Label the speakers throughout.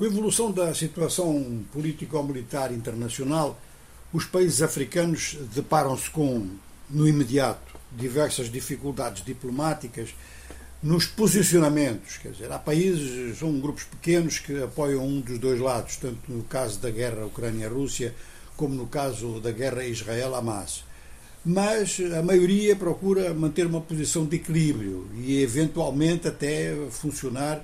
Speaker 1: Com a evolução da situação político-militar internacional, os países africanos deparam-se com, no imediato, diversas dificuldades diplomáticas nos posicionamentos. Quer dizer, há países, são grupos pequenos que apoiam um dos dois lados, tanto no caso da guerra Ucrânia-Rússia, como no caso da guerra Israel-Hamas. Mas a maioria procura manter uma posição de equilíbrio e, eventualmente, até funcionar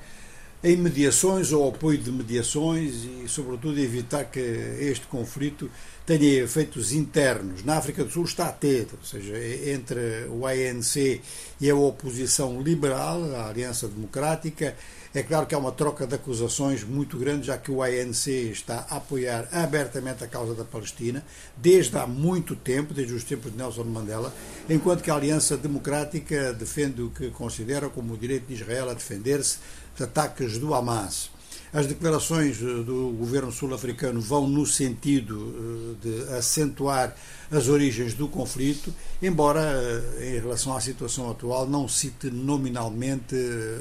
Speaker 1: em mediações ou apoio de mediações e, sobretudo, evitar que este conflito tenha efeitos internos. Na África do Sul está a ter, ou seja, entre o ANC e a oposição liberal, a Aliança Democrática, é claro que há uma troca de acusações muito grande, já que o ANC está a apoiar abertamente a causa da Palestina, desde há muito tempo, desde os tempos de Nelson Mandela, enquanto que a Aliança Democrática defende o que considera como o direito de Israel a defender-se de ataques do Hamas. As declarações eh, do governo sul-africano vão no sentido eh, de acentuar as origens do conflito, embora eh, em relação à situação atual não cite nominalmente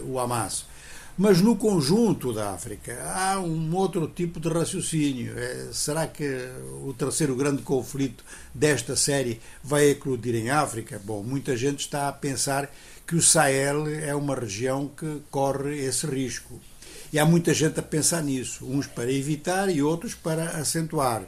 Speaker 1: o Hamas. Mas no conjunto da África há um outro tipo de raciocínio. será que o terceiro grande conflito desta série vai eclodir em África? Bom, muita gente está a pensar que o Sahel é uma região que corre esse risco. E há muita gente a pensar nisso, uns para evitar e outros para acentuar.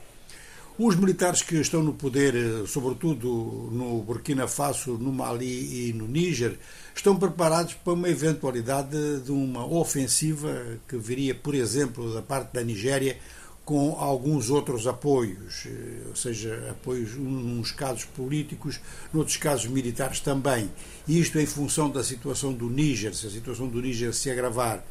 Speaker 1: Os militares que estão no poder, eh, sobretudo no Burkina Faso, no Mali e no Níger, estão preparados para uma eventualidade de uma ofensiva que viria, por exemplo, da parte da Nigéria, com alguns outros apoios, eh, ou seja, apoios nos casos políticos, noutros casos militares também. E isto em função da situação do Níger, se a situação do Níger se agravar.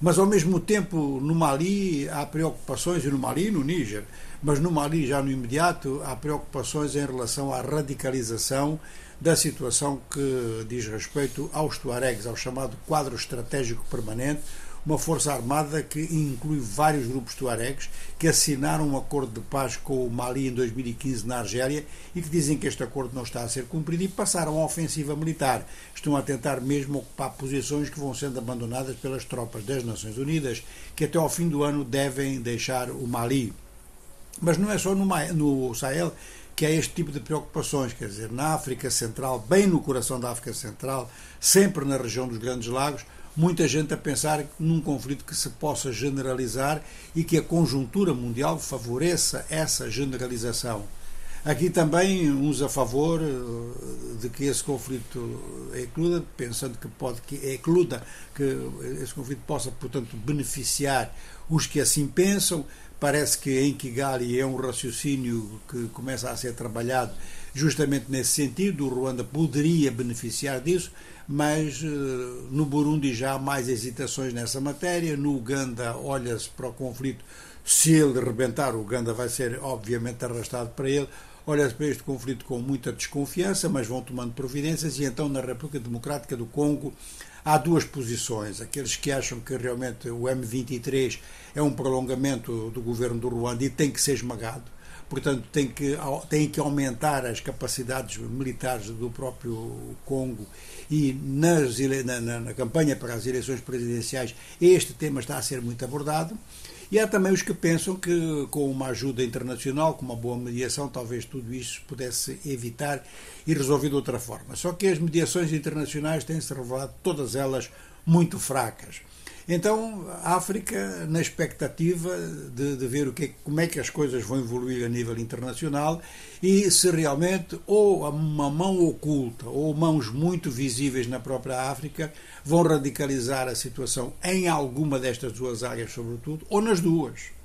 Speaker 1: Mas, ao mesmo tempo, no Mali há preocupações, e no Mali e no Níger, mas no Mali, já no imediato, há preocupações em relação à radicalização da situação que diz respeito aos Tuaregs, ao chamado quadro estratégico permanente, uma força armada que inclui vários grupos tuaregs que assinaram um acordo de paz com o Mali em 2015 na Argélia e que dizem que este acordo não está a ser cumprido e passaram à ofensiva militar. Estão a tentar mesmo ocupar posições que vão sendo abandonadas pelas tropas das Nações Unidas, que até ao fim do ano devem deixar o Mali. Mas não é só no, no Sahel que há este tipo de preocupações, quer dizer, na África Central, bem no coração da África Central, sempre na região dos Grandes Lagos, muita gente a pensar num conflito que se possa generalizar e que a conjuntura mundial favoreça essa generalização. Aqui também uns a favor eh, de que esse conflito ecluda, pensando que pode que ecluda, que esse conflito possa, portanto, beneficiar os que assim pensam. Parece que em Kigali é um raciocínio que começa a ser trabalhado justamente nesse sentido. O Ruanda poderia beneficiar disso, mas eh, no Burundi já há mais hesitações nessa matéria. No Uganda, olha-se para o conflito. Se ele rebentar, o Uganda vai ser, obviamente, arrastado para ele. Olha-se para este conflito com muita desconfiança, mas vão tomando providências. E então, na República Democrática do Congo, há duas posições. Aqueles que acham que realmente o M23 é um prolongamento do governo do Ruanda e tem que ser esmagado portanto tem que, tem que aumentar as capacidades militares do próprio Congo e nas, na, na, campanha para as eleições presidenciais este tema está a ser muito abordado. E há também os que pensam que com uma ajuda internacional, com uma boa mediação, talvez tudo isso pudesse evitar e resolver de outra forma. Só que as mediações internacionais têm-se revelado todas elas muito fracas. Então, a África, na expectativa de, de ver o que, como é que as coisas vão evoluir a nível internacional e se realmente ou uma mão oculta ou mãos muito visíveis na própria África vão radicalizar a situação em alguma destas duas áreas, sobretudo, ou nas duas.